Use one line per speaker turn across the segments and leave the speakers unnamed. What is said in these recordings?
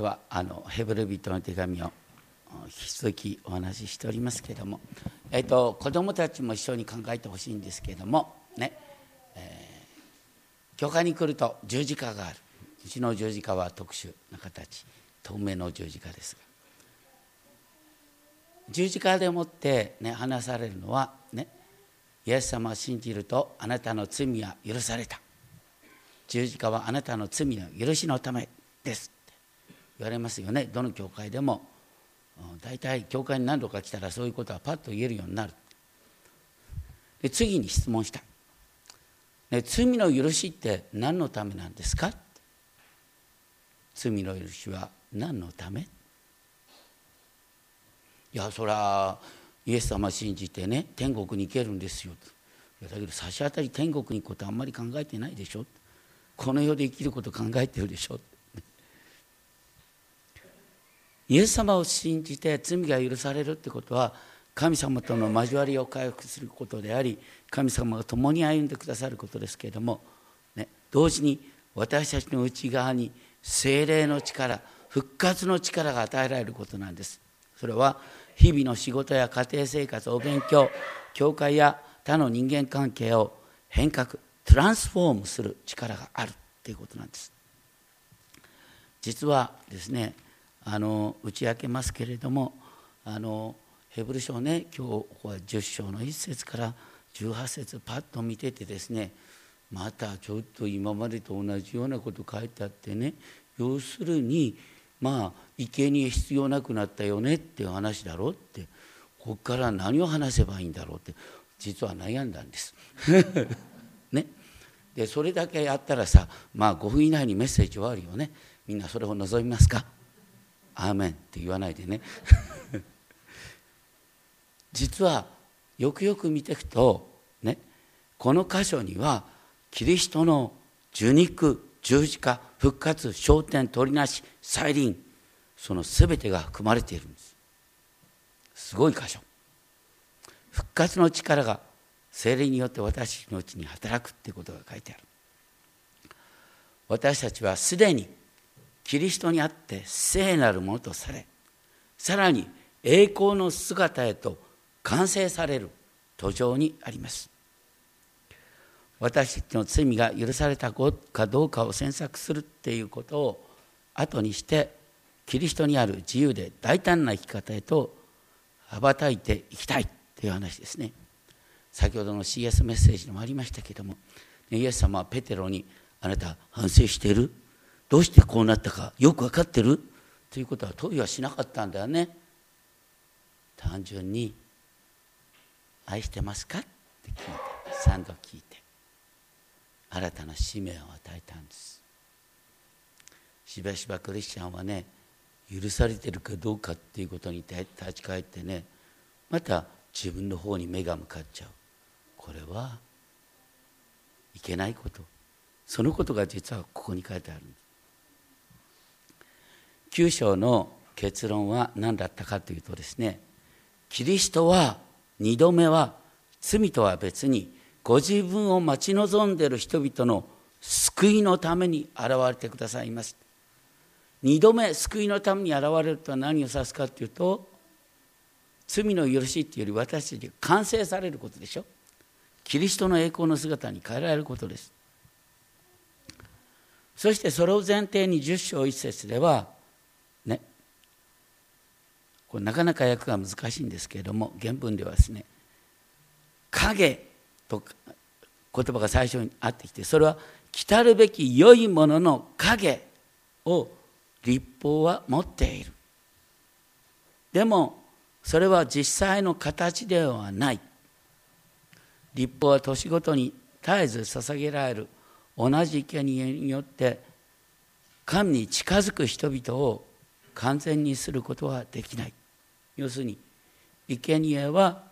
ではあのヘブル人の手紙を引き続きお話ししておりますけれども、えーと、子どもたちも一緒に考えてほしいんですけれどもね、えー、教会に来ると十字架がある。うちの十字架は特殊な形。透明の十字架ですが。十字架でもって、ね、話されるのはねイエス様を信じるとあなたの罪は許された。十字架はあなたの罪の許しのためです。言われますよね。どの教会でも。大体教会に何度か来たらそういうことはパッと言えるようになる。で次に質問した、ね、罪の許しって何のためなんですか？罪の許しは何のため？いやそらイエス様信じてね天国に行けるんですよ。いやだけど差し当たり天国に行くことあんまり考えてないでしょ。この世で生きること考えてるでしょ。イエス様を信じて罪が許されるってことは神様との交わりを回復することであり神様が共に歩んでくださることですけれども、ね、同時に私たちの内側に精霊の力復活の力が与えられることなんです。それは日々の仕事や家庭生活お勉強教会や他の人間関係を変革トランスフォームする力があるということなんです。実はですねあの打ち明けますけれどもあのヘブル書ね今日ここは10章の1節から18節パッと見ててですねまたちょっと今までと同じようなこと書いてあってね要するにまあ生贄必要なくなったよねっていう話だろうってここから何を話せばいいんだろうって実は悩んだんです。ね、でそれだけやったらさまあ5分以内にメッセージ終わるよね。みんなそれを望みますか？アーメンって言わないでね。実はよくよく見ていくとねこの箇所にはキリストの受肉十字架復活昇天取りなし再臨その全てが含まれているんです。すごい箇所。復活の力が精霊によって私のうちに働くってことが書いてある。私たちはすでにキリストにあって聖なるものとされさらに栄光の姿へと完成される途上にあります。私たちの罪が許されたかどうかを詮索するっていうことを後にしてキリストにある自由で大胆な生き方へと羽ばたいていきたいという話ですね。先ほどの CS メッセージにもありましたけどもイエス様はペテロに「あなた反省している？どうしてこうなったかよく分かってる?」ということは問いはしなかったんだよね単純に「愛してますか?」って聞いて3度聞いて新たな使命を与えたんですしばしばクリスチャンはね許されてるかどうかっていうことに立ち返ってねまた自分の方に目が向かっちゃうこれはいけないことそのことが実はここに書いてあるんです9章の結論は何だったかというとですねキリストは2度目は罪とは別にご自分を待ち望んでいる人々の救いのために現れてくださいます。二度目救いのために現れるとは何を指すかというと罪の許しっていうより私たちが完成されることでしょ。キリストの栄光の姿に変えられることです。そしてそれを前提に10章1節ではこれなかなか訳が難しいんですけれども原文ではですね影と言葉が最初にあってきてそれは来たるべき良いものの影を立法は持っている。でもそれは実際の形ではない。立法は年ごとに絶えず捧げられる。同じ生贄によって神に近づく人々を完全にすることはできない。要するに生贄は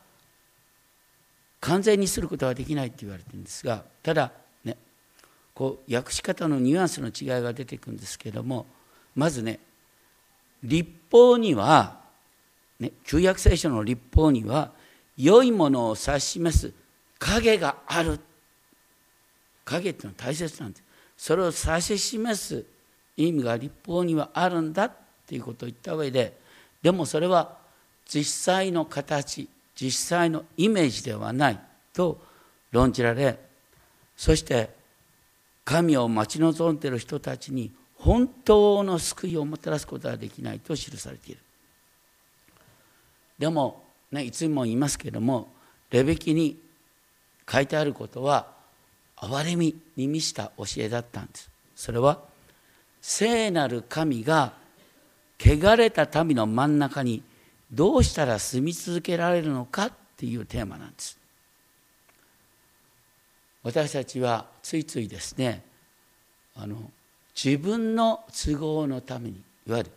完全にすることはできないって言われてるんですがただねこう訳し方のニュアンスの違いが出てくるんですけどもまずね立法には、ね、旧約聖書の立法には良いものを指し示す影がある。影っていうのは大切なんです。それを指し示す意味が立法にはあるんだっていうことを言った上ででもそれは実際の形実際のイメージではないと論じられそして神を待ち望んでいる人たちに本当の救いをもたらすことができないと記されている。でも、ね、いつも言いますけれどもレベキに書いてあることは憐れみに満ちた教えだったんです。それは聖なる神が汚れた民の真ん中にどうしたら住み続けられるのかっていうテーマなんです。私たちはついついですねあの自分の都合のためにいわゆる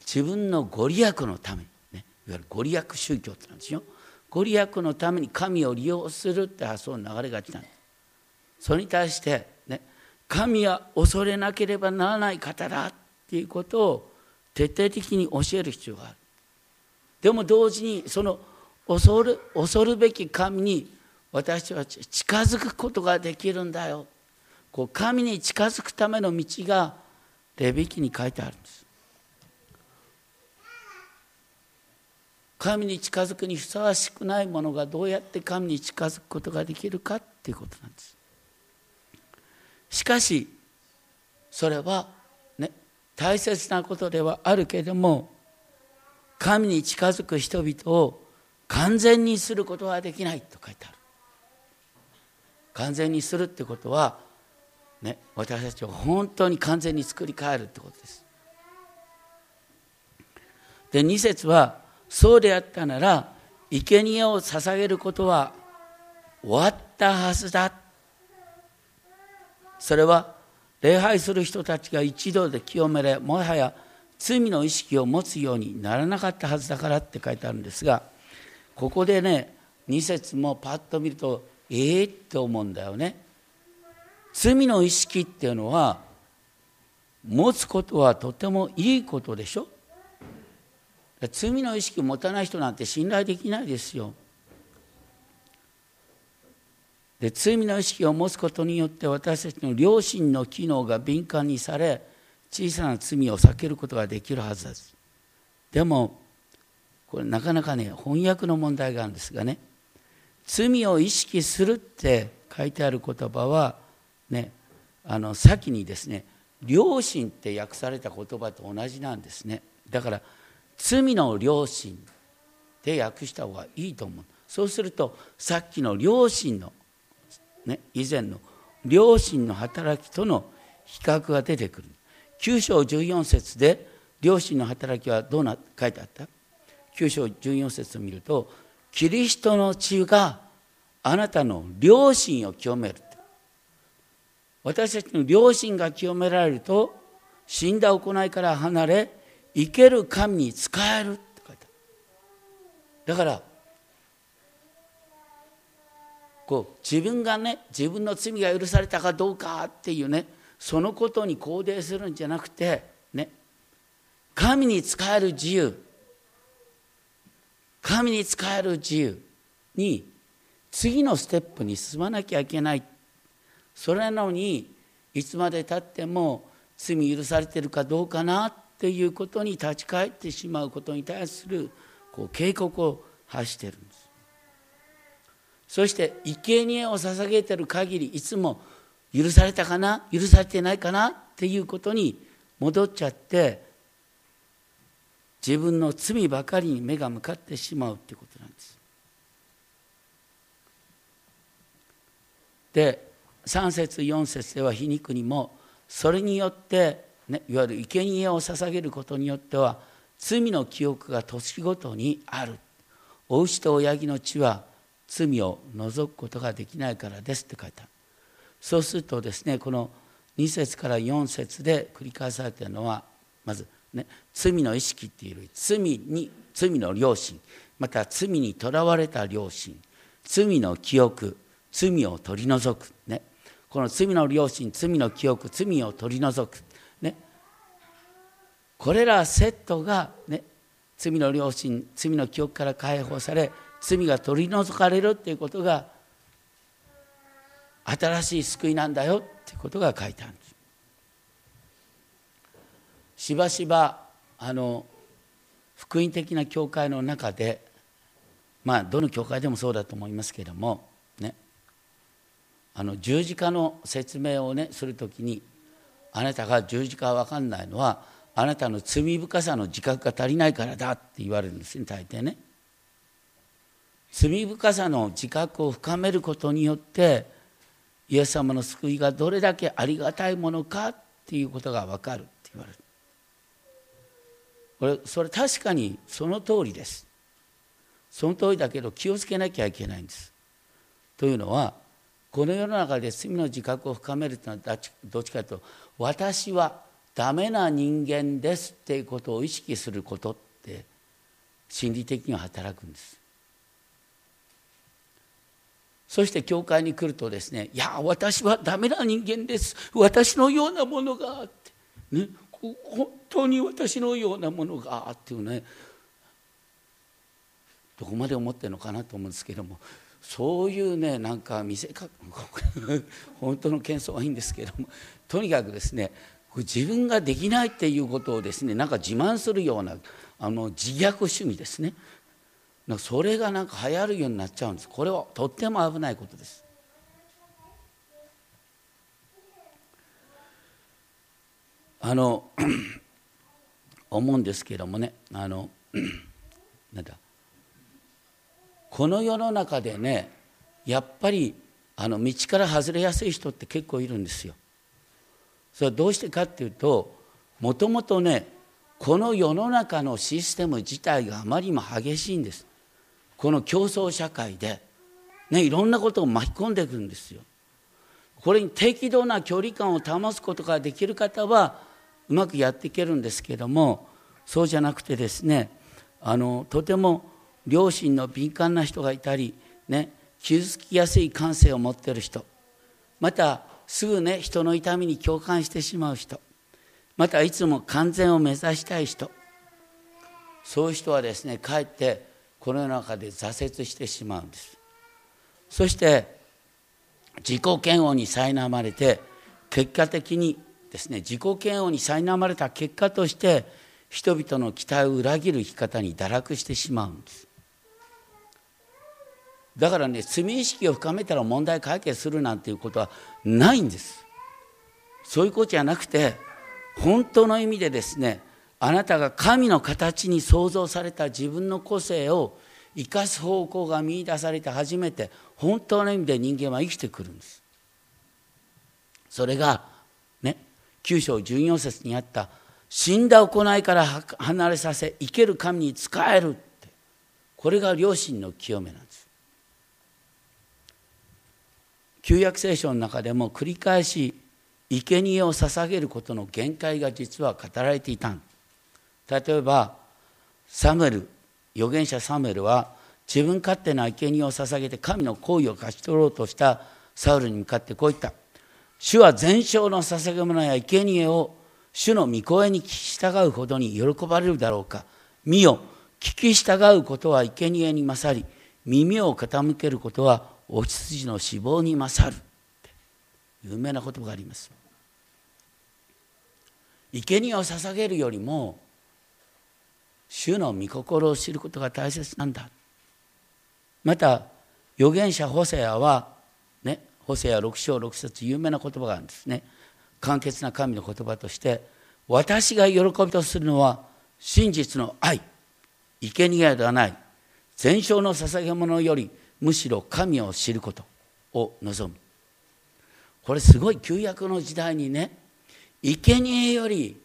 自分のご利益のために、ね、いわゆるご利益宗教ってなんですよ。ご利益のために神を利用するって発想の流れがちなんです。それに対してね神は恐れなければならない方だっていうことを徹底的に教える必要がある。でも同時にその恐る恐るべき神に私は近づくことができるんだよ。こう神に近づくための道がレビキに書いてあるんです。神に近づくにふさわしくないものがどうやって神に近づくことができるかっていうことなんです。しかしそれはね大切なことではあるけれども神に近づく人々を完全にすることはできないと書いてある完全にするってことはね、私たちを本当に完全に作り変えるってことです。で2節はそうであったなら生贄を捧げることは終わったはずだそれは礼拝する人たちが一度で清めれもはや罪の意識を持つようにならなかったはずだからって書いてあるんですがここでね2節もパッと見るとええー、って思うんだよね。罪の意識っていうのは持つことはとてもいいことでしょ罪の意識を持たない人なんて信頼できないですよ。で罪の意識を持つことによって私たちの良心の機能が敏感にされ小さな罪を避けることができるはずです。でもこれなかなかね翻訳の問題があるんですがね。罪を意識するって書いてある言葉はねあの先にですね良心って訳された言葉と同じなんですね。だから罪の良心で訳した方がいいと思う。そうするとさっきの良心の、ね、以前の良心の働きとの比較が出てくる。9章14節で良心の働きはどうな書いてあった？9章14節を見るとキリストの血があなたの良心を清める。私たちの良心が清められると死んだ行いから離れ生ける神に仕えるって書いてあるだからこう自分がね自分の罪が許されたかどうかっていうねそのことに肯定するんじゃなくてね神に仕える自由。神に仕える自由に次のステップに進まなきゃいけない。それなのにいつまでたっても罪許されてるかどうかなっていうことに立ち返ってしまうことに対するこう警告を発してるんです。そして生贄を捧げてる限りいつも許されたかな？許されてないかな？っていうことに戻っちゃって自分の罪ばかりに目が向かってしまうってことなんです。で3節4節では皮肉にもそれによって、ね、いわゆる生贄を捧げることによっては罪の記憶が年ごとにある。お牛と親木の血は罪を除くことができないからですって書いてある。そうするとですねこの2節から4節で繰り返されているのはまず、ね、罪の意識っていう罪に罪の良心また罪にとらわれた良心罪の記憶罪を取り除く、ね、この罪の良心罪の記憶罪を取り除く、ね、これらセットが、ね、罪の良心罪の記憶から解放され罪が取り除かれるっていうことが新しい救いなんだよってことが書いてあるんです。しばしばあの福音的な教会の中でまあどの教会でもそうだと思いますけれどもねあの十字架の説明をねする時にあなたが十字架は分かんないのはあなたの罪深さの自覚が足りないからだって言われるんですね大抵ね。罪深さの自覚を深めることによってイエス様の救いがどれだけありがたいものかっていうことが分かるって言われる。これそれ確かにその通りです。その通りだけど気をつけなきゃいけないんです。というのはこの世の中で罪の自覚を深めるというのはどっちかというと私はダメな人間ですっていうことを意識することって心理的には働くんです。そして教会に来るとですね「いや私はダメな人間です。私のようなものが」って、ね、本当に私のようなものがっていうね。どこまで思ってるのかなと思うんですけどもそういうねなんか見せか 本当の謙遜はいいんですけどもとにかくですね自分ができないっていうことをですねなんか自慢するようなあの自虐主義ですね。それがなんか流行るようになっちゃうんですこれはとっても危ないことですあの 思うんですけどもねあの なんだこの世の中でねやっぱりあの道から外れやすい人って結構いるんですよ。それはどうしてかっていうともともとねこの世の中のシステム自体があまりにも激しいんです。この競争社会で、ね、いろんなことを巻き込んでいくんですよ。これに適度な距離感を保つことができる方はうまくやっていけるんですけどもそうじゃなくてですねあのとても良心の敏感な人がいたり、ね、傷つきやすい感性を持っている人またすぐね人の痛みに共感してしまう人またいつも完全を目指したい人そういう人はですねかえってこの中で挫折してしまうんです。そして自己嫌悪に苛まれて結果的にですね自己嫌悪に苛まれた結果として人々の期待を裏切る生き方に堕落してしまうんです。だからね罪意識を深めたら問題解決するなんていうことはないんです。そういうことじゃなくて本当の意味でですねあなたが神の形に創造された自分の個性を生かす方向が見いだされて初めて本当の意味で人間は生きてくるんです。それがね9章14節にあった死んだ行いから離れさせ生ける神に仕えるってこれが良心の清めなんです。旧約聖書の中でも繰り返し生贄を捧げることの限界が実は語られていたんです。例えばサムエル預言者サムエルは自分勝手な生贄を捧げて神の行為を勝ち取ろうとしたサウルに向かってこう言った。主は全焼の捧げ物や生贄を主の御声に聞き従うほどに喜ばれるだろうか。見よ聞き従うことは生贄に勝り耳を傾けることはお羊の死亡に勝る。有名な言葉があります。生贄を捧げるよりも主の御心を知ることが大切なんだ。また預言者ホセアはねホセア6章6節有名な言葉があるんですね。簡潔な神の言葉として私が喜びとするのは真実の愛。生贄ではない。全焼の捧げ物よりむしろ神を知ることを望む。これすごい旧約の時代にね生贄より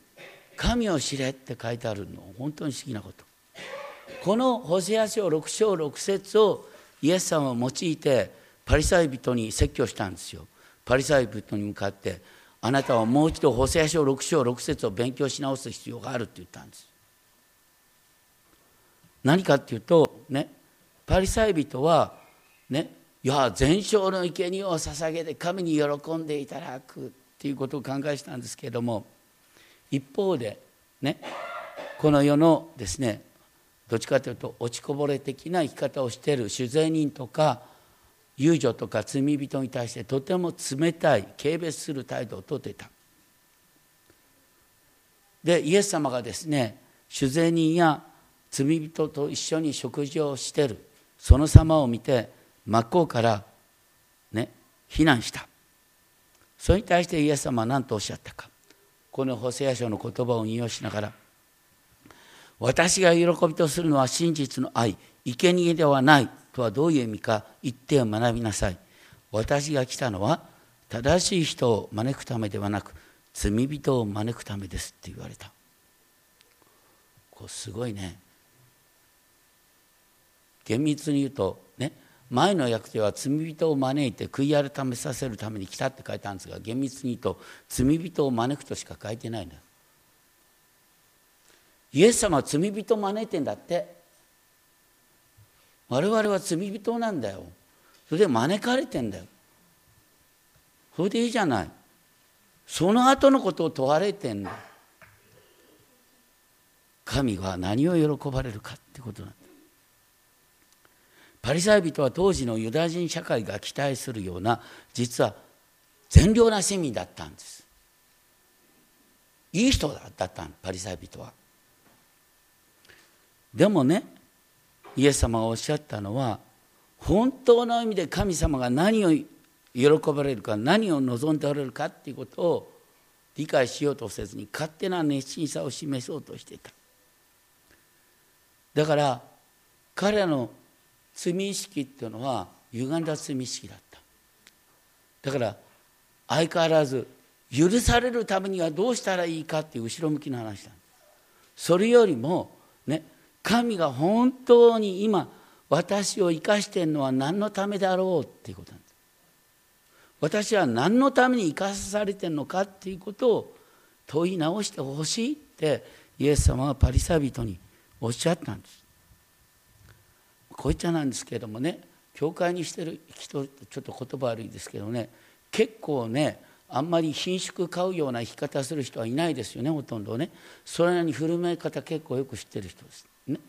神を知れって書いてあるの本当に不思議なこと。このホセア書6章6節をイエス様を用いてパリサイ人に説教したんですよ。パリサイ人に向かってあなたはもう一度ホセア書6章6節を勉強し直す必要があるって言ったんです。何かっていうとねパリサイ人はねいや全焼の生贄を捧げて神に喜んでいただくっていうことを考えしたんですけれども一方でねこの世のですねどっちかというと落ちこぼれ的な生き方をしている酒税人とか遊女とか罪人に対してとても冷たい軽蔑する態度をとっていた。でイエス様がですね酒税人や罪人と一緒に食事をしてる。その様を見て真っ向からね非難した。それに対してイエス様は何とおっしゃったか。このホセア書の言葉を引用しながら私が喜びとするのは真実の愛生贄ではないとはどういう意味か言って学びなさい私が来たのは正しい人を招くためではなく罪人を招くためですって言われた。こうすごいね。厳密に言うと前の訳では罪人を招いて悔い改めさせるために来たって書いてあるんですが厳密に言うと罪人を招くとしか書いてないんだイエス様は罪人を招いてんだって。我々は罪人なんだよ。それで招かれてんだよ。それでいいじゃない。その後のことを問われてんだ。神は何を喜ばれるかってことなんだ。パリサイ人は当時のユダヤ人社会が期待するような実は善良な市民だったんです。いい人だったパリサイ人は。でもねイエス様がおっしゃったのは本当の意味で神様が何を喜ばれるか何を望んでおられるかっていうことを理解しようとせずに勝手な熱心さを示そうとしていた。だから彼らの罪意識っていうのは歪んだ罪意識だった。だから相変わらず許されるためにはどうしたらいいかっていう後ろ向きの話だ。それよりもね神が本当に今私を生かしているのは何のためだろうっていうことなんです。私は何のために生かされてるのかっていうことを問い直してほしいってイエス様はパリサ人におっしゃったんです。こいっちゃなんですけれどもね教会にしてる人ちょっと言葉悪いですけどね結構ねあんまり貧縮買うような生き方する人はいないですよねほとんどね。それなりに振る舞い方結構よく知ってる人です。ね。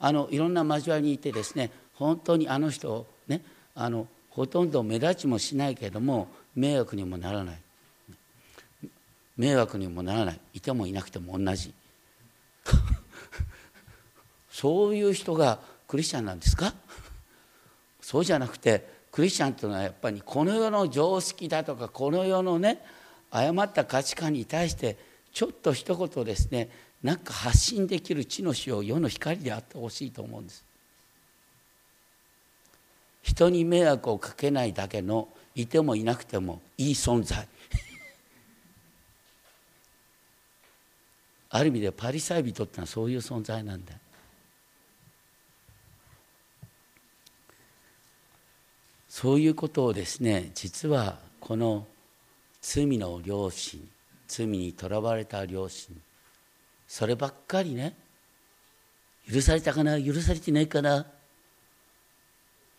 あのいろんな交わりにいてですね本当にあの人ねあのほとんど目立ちもしないけれども迷惑にもならない。迷惑にもならない。いてもいなくても同じ。そういう人がクリスチャンなんですか？そうじゃなくてクリスチャンというのはやっぱりこの世の常識だとかこの世のね誤った価値観に対してちょっと一言ですねなんか発信できる地の死を世の光であってほしいと思うんです。人に迷惑をかけないだけのいてもいなくてもいい存在。ある意味でパリサイ人ってのはそういう存在なんだ。そういうことをですね実はこの罪の良心罪にとらわれた良心そればっかりね許されたかな許されてないかな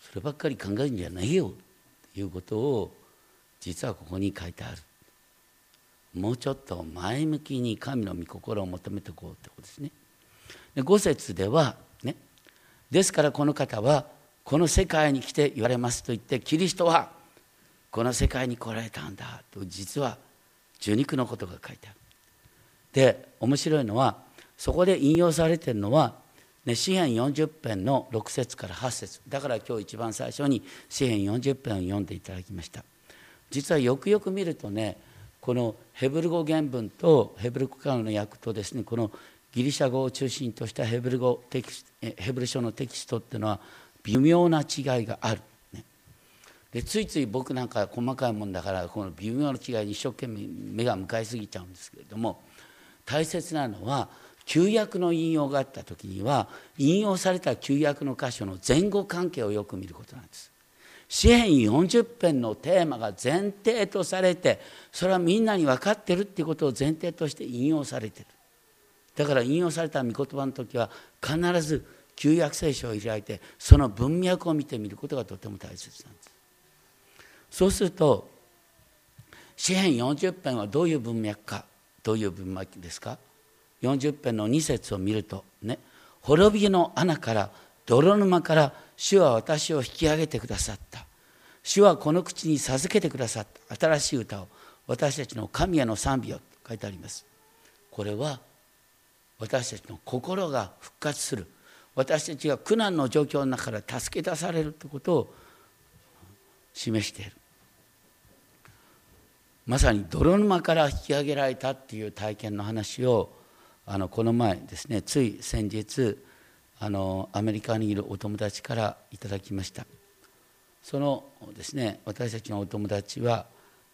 そればっかり考えるんじゃないよということを実はここに書いてある。もうちょっと前向きに神の御心を求めていこうということですね。で5節ではねですからこの方はこの世界に来て言われますと言ってキリストはこの世界に来られたんだと実は受肉のことが書いてある。で面白いのはそこで引用されてるのはね、詩篇40編の6節から8節。だから今日一番最初に詩篇40編を読んでいただきました。実はよくよく見るとねこのヘブル語原文とヘブル語からの訳とですねこのギリシャ語を中心としたヘブル語テキヘブル書のテキストっていうのは微妙な違いがある、ね、でついつい僕なんか細かいもんだからこの微妙な違いに一生懸命目が向かいすぎちゃうんですけれども大切なのは旧約の引用があった時には引用された旧約の箇所の前後関係をよく見ることなんです。詩篇40編のテーマが前提とされてそれはみんなに分かってるっていうことを前提として引用されてる。だから引用された御言葉の時は必ず旧約聖書を開いてその文脈を見てみることがとても大切なんです。そうすると詩篇40編はどういう文脈かどういう文脈ですか？40編の2節を見るとね滅びの穴から泥沼から主は私を引き上げてくださった。主はこの口に授けてくださった。新しい歌を私たちの神への賛美をと書いてあります。これは私たちの心が復活する。私たちが苦難の状況の中から助け出されるということを示している。まさに泥沼から引き上げられたっていう体験の話をあのこの前ですねつい先日あのアメリカにいるお友達からいただきました。そのですね私たちのお友達は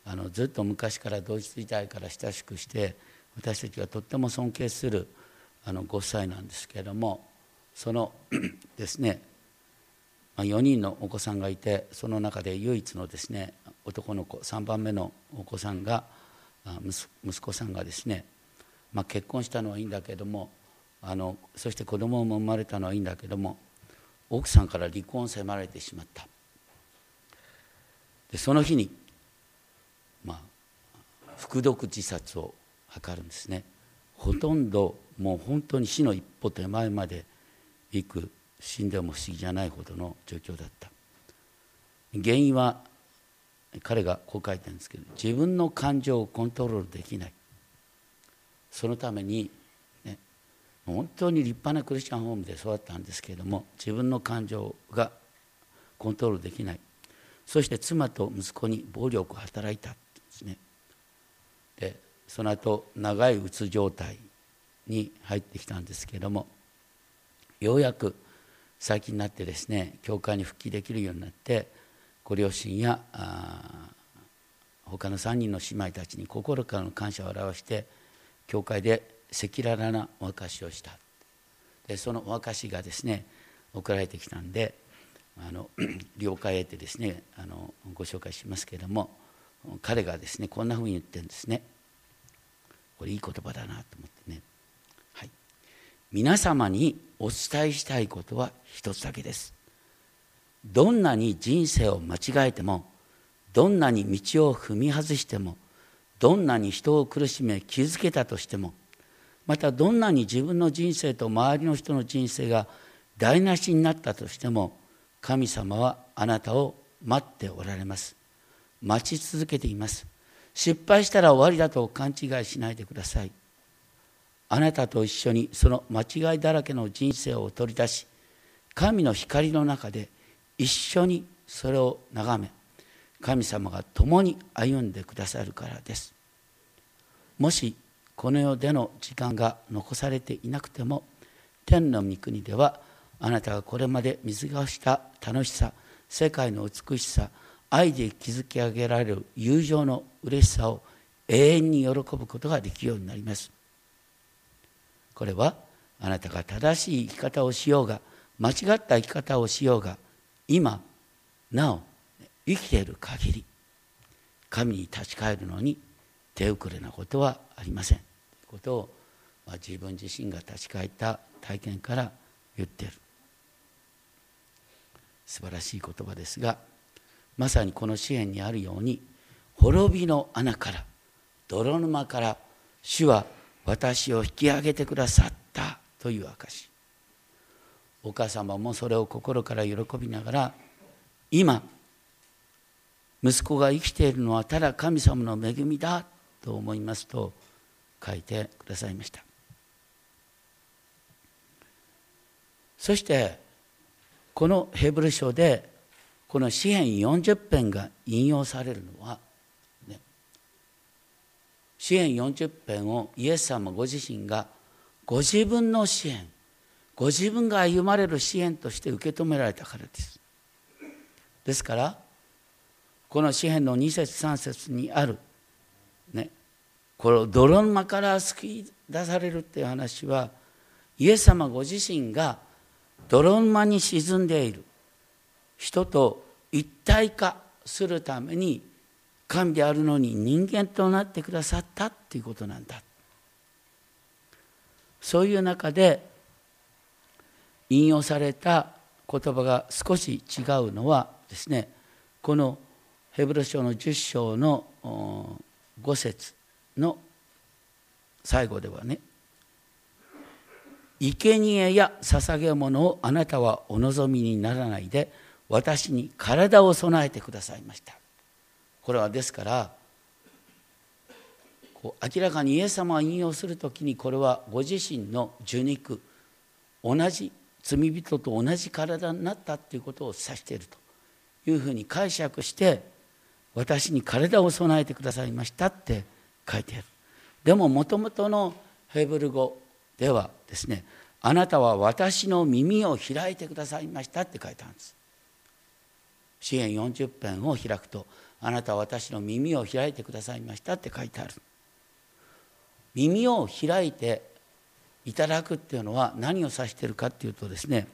あのずっと昔からドイツ時代から親しくして私たちがとっても尊敬するあのご夫妻なんですけれどもその ですね4人のお子さんがいてその中で唯一のですね男の子3番目のお子さんが息子さんがですね、まあ、結婚したのはいいんだけどもあのそして子供も生まれたのはいいんだけども奥さんから離婚を迫られてしまった。でその日に、まあ、服毒自殺を図るんですね。ほとんどもう本当に死の一歩手前まで行く死んでも不思議じゃないほどの状況だった。原因は彼がこう書いてるんですけど自分の感情をコントロールできない。そのために、ね、本当に立派なクリスチャンホームで育ったんですけれども自分の感情がコントロールできない。そして妻と息子に暴力を働いたんですね。でその後長いうつ状態に入ってきたんですけれどもようやく最近になってですね教会に復帰できるようになってご両親や他の3人の姉妹たちに心からの感謝を表して教会で赤裸々なお明かしをした。でそのお明かしがですね送られてきたんであの 了解得てですねあのご紹介しますけれども彼がですねこんなふうに言ってるんですね。これいい言葉だなと思ってね、皆様にお伝えしたいことは一つだけです。どんなに人生を間違えてもどんなに道を踏み外してもどんなに人を苦しめ傷つけたとしてもまたどんなに自分の人生と周りの人の人生が台無しになったとしても神様はあなたを待っておられます。待ち続けています。失敗したら終わりだと勘違いしないでください。あなたと一緒にその間違いだらけの人生を取り出し神の光の中で一緒にそれを眺め神様が共に歩んでくださるからです。もしこの世での時間が残されていなくても天の御国ではあなたがこれまで水がした楽しさ世界の美しさ愛で築き上げられる友情の嬉しさを永遠に喜ぶことができるようになります。これはあなたが正しい生き方をしようが間違った生き方をしようが今なお生きている限り神に立ち返るのに手遅れなことはありません。ということを、まあ、自分自身が立ち返った体験から言っている。素晴らしい言葉ですがまさにこの支援にあるように滅びの穴から泥沼から主は私を引き上げてくださったという証お母様もそれを心から喜びながら今息子が生きているのはただ神様の恵みだと思いますと書いてくださいました。そしてこのヘブル書でこの詩篇40編が引用されるのは、詩篇40編をイエス様ご自身がご自分の支援ご自分が歩まれる支援として受け止められたからです。ですからこの詩篇の2節3節にあるねこの泥沼から救い出されるっていう話はイエス様ご自身が泥沼に沈んでいる人と一体化するために神であるのに人間となってくださったっていうことなんだ。そういう中で引用された言葉が少し違うのはですねこのヘブル書の10章の5節の最後ではね生贄や捧げ物をあなたはお望みにならないで私に体を備えてくださいました。これはですからこう明らかにイエス様が引用する時にこれはご自身の受肉同じ罪人と同じ体になったということを指しているというふうに解釈して私に体を備えてくださいましたって書いてある。でももともとのヘブル語ではですねあなたは私の耳を開いてくださいましたって書いてあるんです。支援40編を開くとあなたは私の耳を開いてくださいましたって書いてある。耳を開いていただくっていうのは何を指しているかっていうとですね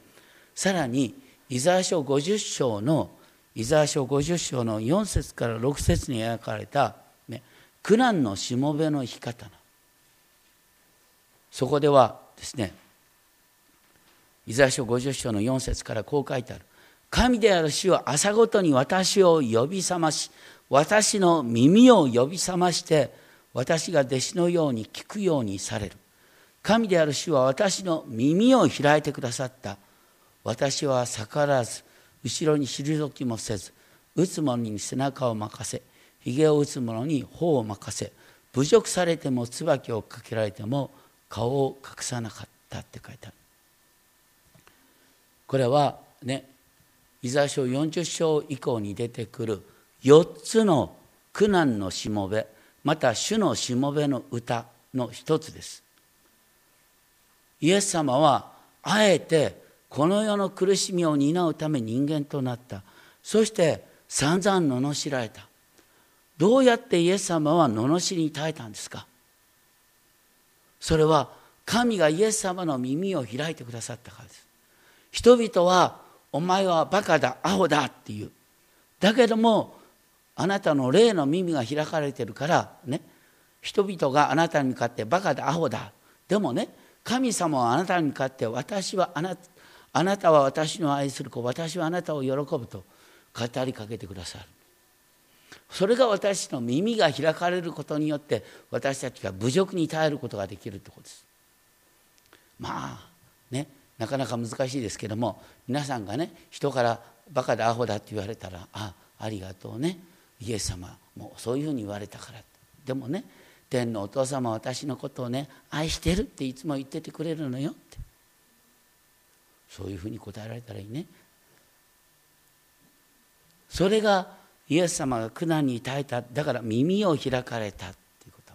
さらにイザヤ書50章のイザヤ書50章の4節から6節に描かれた、ね、苦難のしもべの生き方そこではですねイザヤ書50章の4節からこう書いてある。神である主は朝ごとに私を呼び覚まし私の耳を呼び覚まして私が弟子のように聞くようにされる。神である主は私の耳を開いてくださった。私は逆らわず後ろに退きもせず打つ者に背中を任せひげを打つ者に頬を任せ侮辱されても椿をかけられても顔を隠さなかったって書いてある。これはねイザヤ書40章以降に出てくる4つの苦難のしもべまた主のしもべの歌の一つです。イエス様はあえてこの世の苦しみを担うため人間となった。そして散々罵られた。どうやってイエス様は罵りに耐えたんですか？それは神がイエス様の耳を開いてくださったからです。人々はお前はバカだアホだっていう。だけどもあなたの霊の耳が開かれてるからね人々があなたに向かってバカだアホだ。でもね神様はあなたに向かって私はあなあなたは私の愛する子私はあなたを喜ぶと語りかけてくださる。それが私の耳が開かれることによって私たちが侮辱に耐えることができるってことです。まあねなかなか難しいですけども皆さんがね人からバカでアホだって言われたらあありがとうね。イエス様もうそういうふうに言われたから。でもね天のお父様は私のことをね愛してるっていつも言っててくれるのよって。そういうふうに答えられたらいいね。それがイエス様が苦難に耐えた。だから耳を開かれたっていうこと。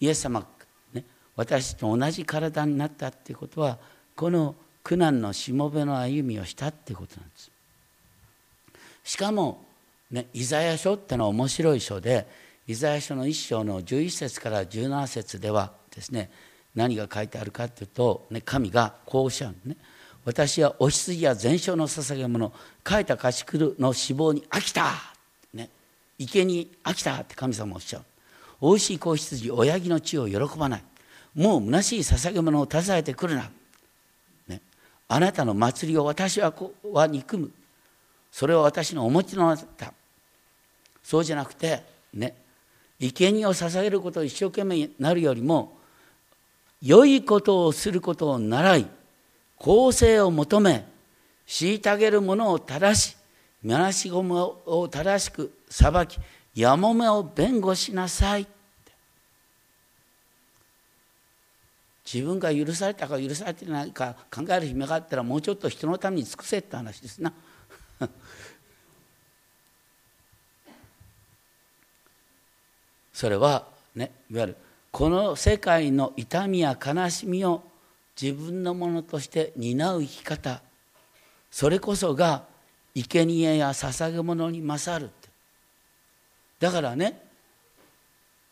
イエス様ね私と同じ体になったっていうことはこの苦難のしもべの歩みをしたっていうことなんです。しかもねイザヤ書ってのは面白い書でイザヤ書の1章の11節から17節ではですね何が書いてあるかというと、ね、神がこうおっしゃるね。私はお羊や全焼の捧げ物書いた家畜の死亡に飽きた、ね、池に飽きたって神様おっしゃる。おいしい子羊親木の血を喜ばない。もう虚しい捧げ物を携えてくるな、あなたの祭りを私はは憎む。それは私のお持ちのなった。そうじゃなくてね生贄を捧げることを一生懸命になるよりも良いことをすることを習い公正を求め虐げる者を正しみなしごもを正しく裁きやもめを弁護しなさい。自分が許されたか許されてないか考える暇があったらもうちょっと人のために尽くせって話ですな。それはねいわゆるこの世界の痛みや悲しみを自分のものとして担う生き方それこそが生贄や捧げ物に勝るだからね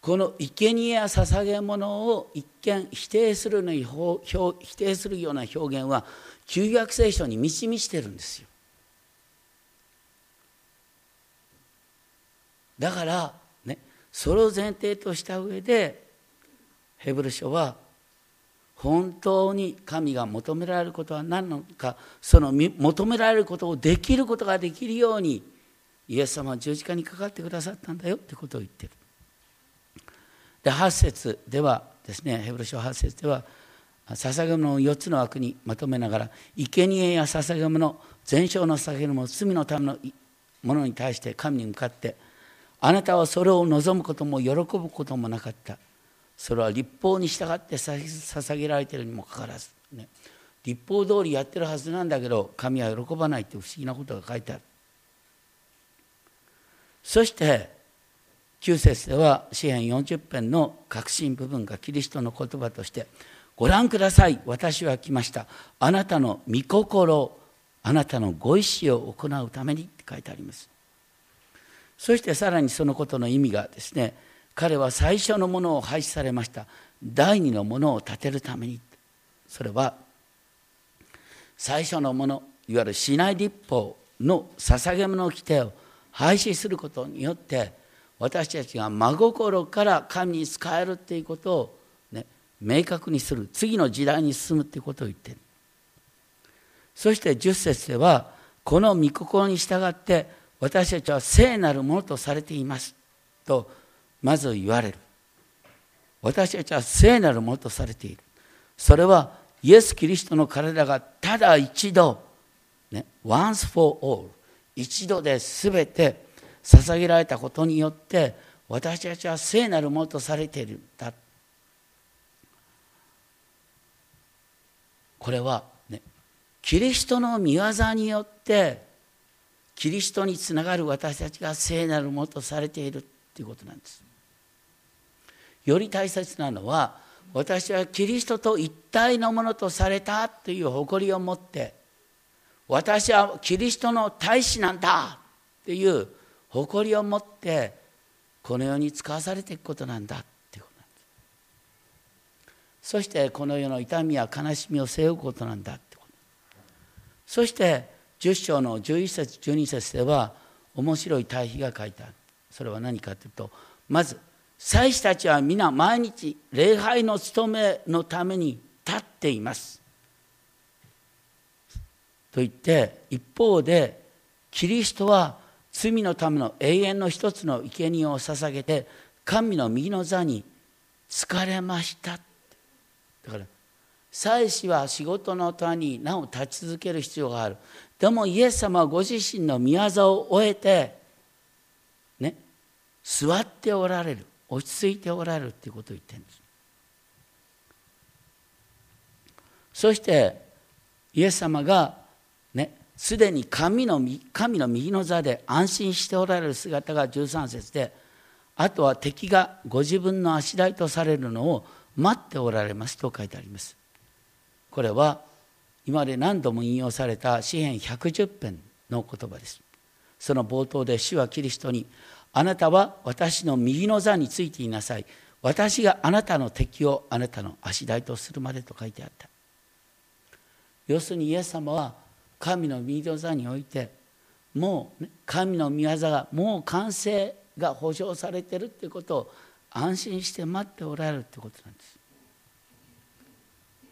この生贄や捧げ物を一見否定するのに否定するような表現は旧約聖書に満ち満ちてるんですよだからねそれを前提とした上でヘブル書は本当に神が求められることは何なのかその求められることをできることができるようにイエス様は十字架にかかってくださったんだよってことを言ってる。で8節ではですねヘブル書8節では捧げ物を4つの枠にまとめながら生贄や捧げ物全焼の捧げ物罪のためのものに対して神に向かってあなたはそれを望むことも喜ぶこともなかった。それは立法に従って捧げられているにもかかわらず、ね、立法通りやってるはずなんだけど神は喜ばないって不思議なことが書いてある。そして9節では詩篇40編の核心部分がキリストの言葉として「ご覧ください。私は来ました。あなたの御心あなたのご意志を行うために」って書いてあります。そしてさらにそのことの意味がですね彼は最初のものを廃止されました。第二のものを建てるために。それは最初のものいわゆる市内立法の捧げ物規定を廃止することによって私たちが真心から神に仕えるっていうことを、ね、明確にする。次の時代に進むっていうことを言ってる。そして10節ではこの御心に従って私たちは聖なるものとされています。とまず言われる。私たちは聖なるものとされている。それはイエス・キリストの体がただ一度、ね、once for all 一度で全て捧げられたことによって私たちは聖なるものとされているんだ。これは、ね、キリストの御業によってキリストにつながる私たちが聖なるものとされているということなんです。より大切なのは私はキリストと一体のものとされたという誇りを持って私はキリストの大使なんだっていう誇りを持ってこの世に使わされていくことなんだってことなんです。そしてこの世の痛みや悲しみを背負うことなんだってことそして10章の11節12節では面白い対比が書いてある。それは何かというとまず祭司たちは皆毎日礼拝の務めのために立っています。と言って一方でキリストは罪のための永遠の一つの生贄を捧げて神の右の座に疲れましただから祭司は仕事のためになお立ち続ける必要がある。でもイエス様はご自身の御業を終えてね座っておられる。落ち着いておられるっていうことを言ってるんです。そしてイエス様がねすでに神の神の右の座で安心しておられる姿が13節であとは敵がご自分の足台とされるのを待っておられますと書いてあります。これは今まで何度も引用された詩篇110編の言葉です。その冒頭で主はキリストにあなたは私の右の座についていなさい。私があなたの敵をあなたの足台とするまでと書いてあった。要するにイエス様は神の御座においてもう、神の御業がもう完成が保証されてるっていうことを安心して待っておられるってことなんです。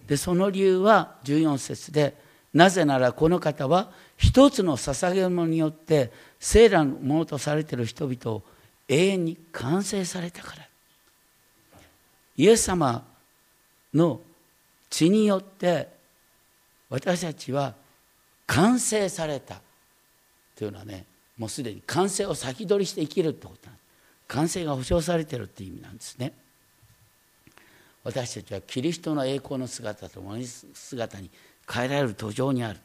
でその理由は14節でなぜならこの方は一つの捧げ物によって聖なるものとされている人々を永遠に完成されたからイエス様の血によって私たちは完成された。というのはねもうすでに完成を先取りして生きるってことなんです。完成が保証されてるっていう意味なんですね。私たちはキリストの栄光の姿と同じ姿に変えられる途上にある。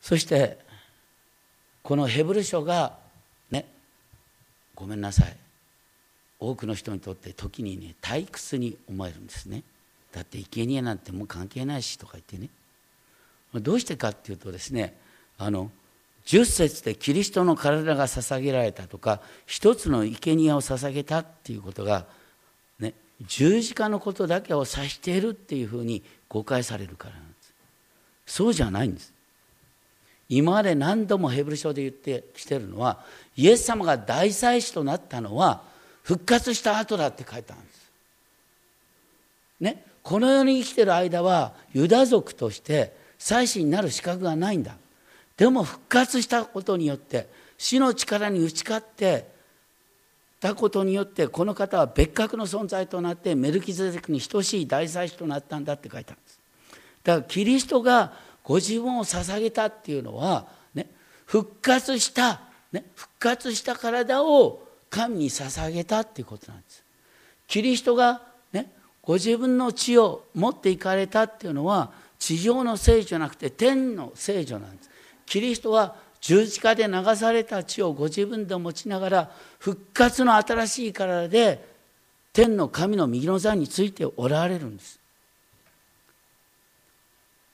そしてこのヘブル書がねごめんなさい。多くの人にとって時にね退屈に思えるんですね。だって生贄なんてもう関係ないしとか言ってね。どうしてかっていうとですねあの10節でキリストの体が捧げられたとか一つの生贄を捧げたっていうことが、ね、十字架のことだけを指しているっていうふうに誤解されるからなんです。そうじゃないんです。今まで何度もヘブル書で言ってきてるのはイエス様が大祭司となったのは復活した後だって書いてあるんです。ね、この世に生きてる間はユダ族として祭司になる資格がないんだでも復活したことによって死の力に打ち勝ってたことによってこの方は別格の存在となってメルキゼデクに等しい大祭司となったんだって書いてあるんですだからキリストがご自分を捧げたっていうのは、ね、復活したね、復活した体を神に捧げたっていうことなんです。キリストが、ご自分の血を持っていかれたっていうのは地上の聖女じゃなくて天の聖女なんです。キリストは十字架で流された血をご自分で持ちながら復活の新しい体で天の神の右の座についておられるんです。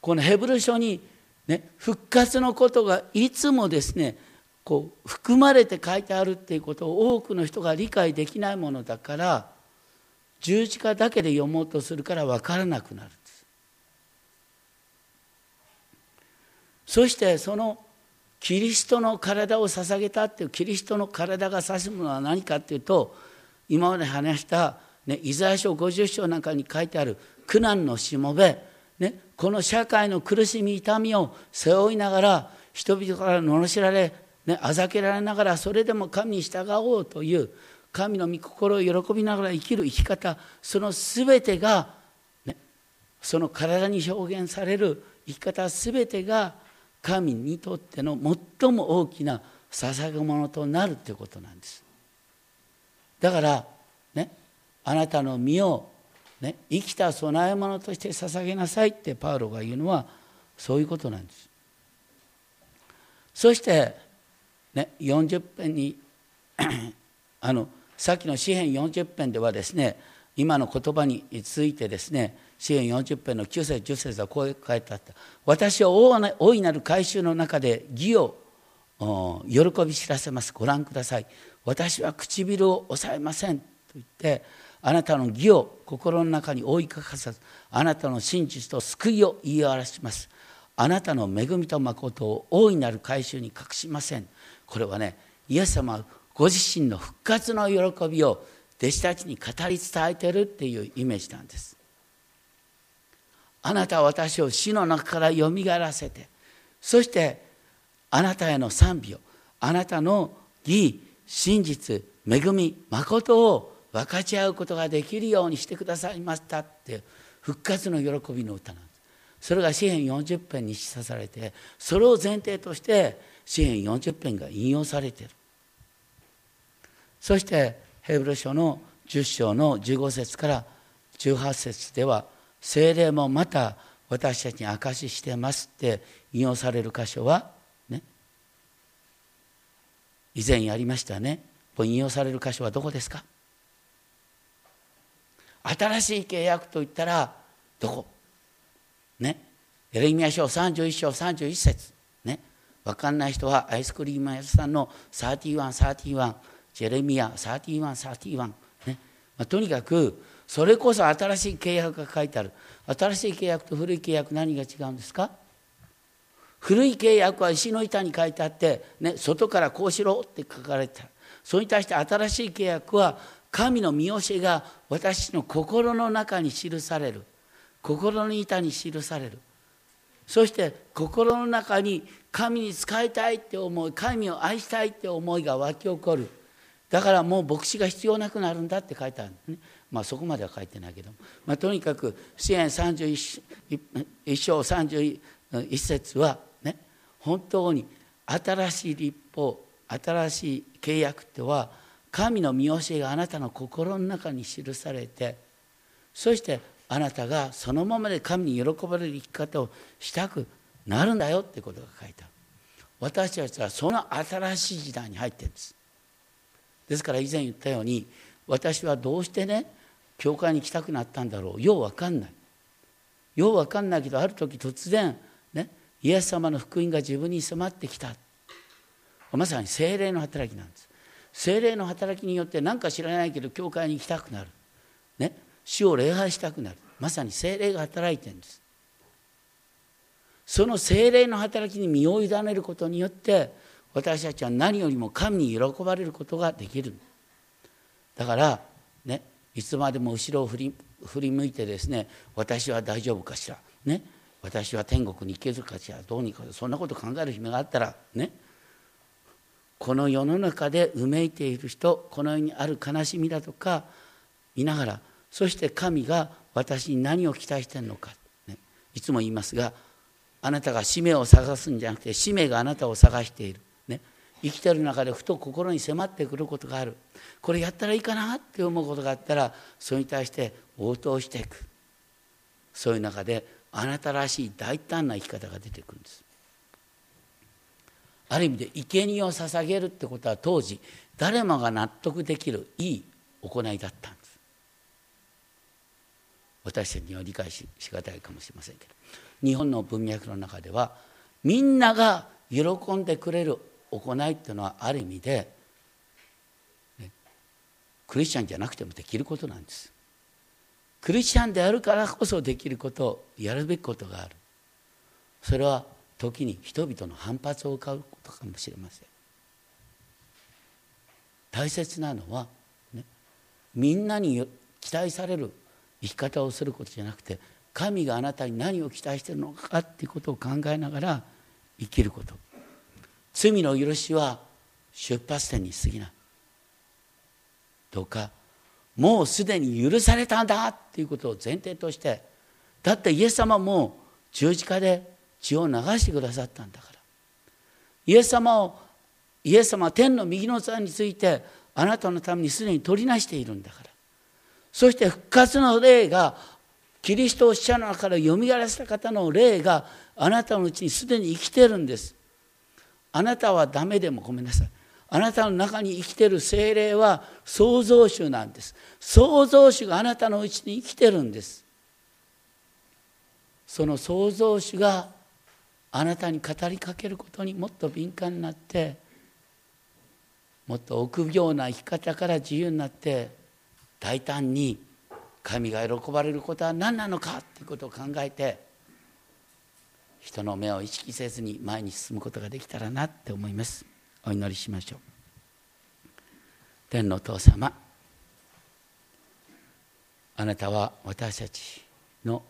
このヘブル書に、ね、復活のことがいつもですねこう含まれて書いてあるっていうことを多くの人が理解できないものだから十字架だけで読もうとするから分からなくなるんです。そしてそのキリストの体を捧げたっていうキリストの体が指すものは何かっていうと今まで話した、ね、イザヤ書50章なんかに書いてある苦難のしもべ、ね、この社会の苦しみ痛みを背負いながら人々から罵られ、ね、あざけられながらそれでも神に従おうという神の御心を喜びながら生きる生き方その全てが、ね、その体に表現される生き方全てが神にとっての最も大きな捧げ物となるということなんです。だからねあなたの身をね、生きた供え物として捧げなさいってパウロが言うのはそういうことなんです。そして、ね、40編に あのさっきの詩編40編ではですね今の言葉についてですね詩編40編の9節10節はこう書いてあった。私は大いなる改宗の中で義を喜び知らせます。ご覧ください。私は唇を抑えません。と言ってあなたの義を心の中に覆いかかさずあなたの真実と救いを言い表します。あなたの恵みと誠を大いなる改宗に隠しません。これはねイエス様ご自身の復活の喜びを弟子たちに語り伝えてるっていうイメージなんです。あなたは私を死の中からよみがらせてそしてあなたへの賛美をあなたの義真実恵み誠を分かち合うことができるようにしてくださいましたって復活の喜びの歌なんです。それが詩篇40編に示唆されてそれを前提として詩篇40編が引用されている。そしてヘブル書の10章の15節から18節では精霊もまた私たちに証ししてますって引用される箇所はね。以前やりましたね。引用される箇所はどこですか？新しい契約といったらどこ？ね。エレミア書31章31節。ね。分かんない人はアイスクリーム屋さんの3131ジェレミア3131ね、まあ、とにかくそれこそ新しい契約が書いてある。新しい契約と古い契約何が違うんですか？古い契約は石の板に書いてあって、ね、外からこうしろって書かれてたそれに対して新しい契約は神の見教えが私の心の中に記される。心の板に記される。そして心の中に神に仕えたいって思い神を愛したいって思いが湧き起こる。だからもう牧師が必要なくなるんだって書いてあるんですね。まあそこまでは書いてないけども、まあ、とにかく支援31章31節はね本当に新しい立法新しい契約っては神の見教えがあなたの心の中に記されてそしてあなたがそのままで神に喜ばれる生き方をしたくなるんだよってことが書いてある。私たちはその新しい時代に入ってるんです。ですから以前言ったように私はどうしてね教会に来たくなったんだろう。よう分かんない。よう分かんないけどある時突然ねイエス様の福音が自分に迫ってきた。まさに精霊の働きなんです。精霊の働きによって何か知らないけど教会に行きたくなる、ね、主を礼拝したくなる。まさに精霊が働いてるんです。その精霊の働きに身を委ねることによって私たちは何よりも神に喜ばれることができる。だからねいつまでも後ろを振り振り向いてですね私は大丈夫かしら。ね私は天国に行けるかしら。どうにか。そんなこと考える暇があったらねこの世の中でうめいている人この世にある悲しみだとか見ながらそして神が私に何を期待してるのか、ね、いつも言いますがあなたが使命を探すんじゃなくて使命があなたを探している、生きてる中でふと心に迫ってくることがある。これやったらいいかなって思うことがあったらそれに対して応答していく。そういう中であなたらしい大胆な生き方が出てくるんです。ある意味で生贄を捧げるってことは当時誰もが納得できるいい行いだったんです。私たちには理解ししがたいかもしれませんけど。日本の文脈の中ではみんなが喜んでくれる行いっていうのはある意味で、ね、クリスチャンじゃなくてもできることなんです。クリスチャンであるからこそできることをやるべきことがある。それは時に人々の反発を買うことかもしれません。大切なのは、ね、みんなに期待される生き方をすることじゃなくて神があなたに何を期待しているのかっていうことを考えながら生きること。罪の許しは出発点に過ぎない。どうかもうすでに許されたんだっていうことを前提としてだってイエス様も十字架で血を流してくださったんだから。イエス様をイエス様天の右の座についてあなたのためにすでに取りなしているんだから。そして復活の霊がキリストを死者の中からよみがらせた方の霊があなたのうちにすでに生きてるんです。あなたはダメでもごめんなさい。あなたの中に生きてる精霊は創造主なんです。創造主があなたのうちに生きてるんです。その創造主があなたに語りかけることにもっと敏感になってもっと臆病な生き方から自由になって大胆に神が喜ばれることは何なのかということを考えて人の目を意識せずに前に進むことができたらなって思います。お祈りしましょう。天のお父様あなたは私たちの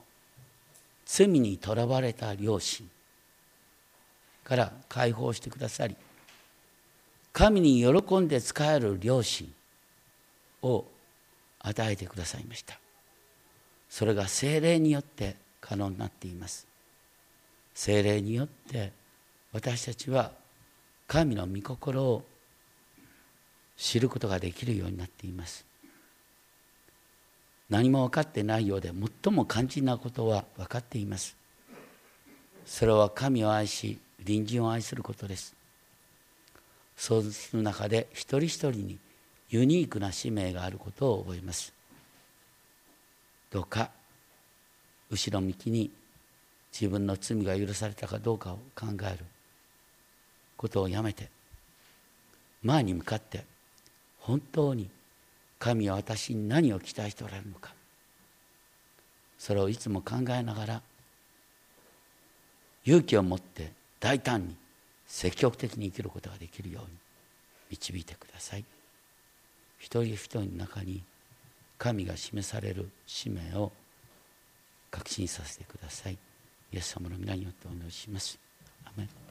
罪にとらわれた両親から解放してくださり神に喜んで仕える両親を与えてくださいました。それが精霊によって可能になっています。精霊によって私たちは神の御心を知ることができるようになっています。何も分かってないようで最も肝心なことは分かっています。それは神を愛し隣人を愛することです。そうする中で一人一人にユニークな使命があることを覚えます。どうか後ろ向きに自分の罪が許されたかどうかを考えることをやめて前に向かって本当に神は私に何を期待しておられるのか。それをいつも考えながら勇気を持って大胆に積極的に生きることができるように導いてください。一人一人の中に神が示される使命を確信させてください。イエス様の皆によってお祈りします。アメン。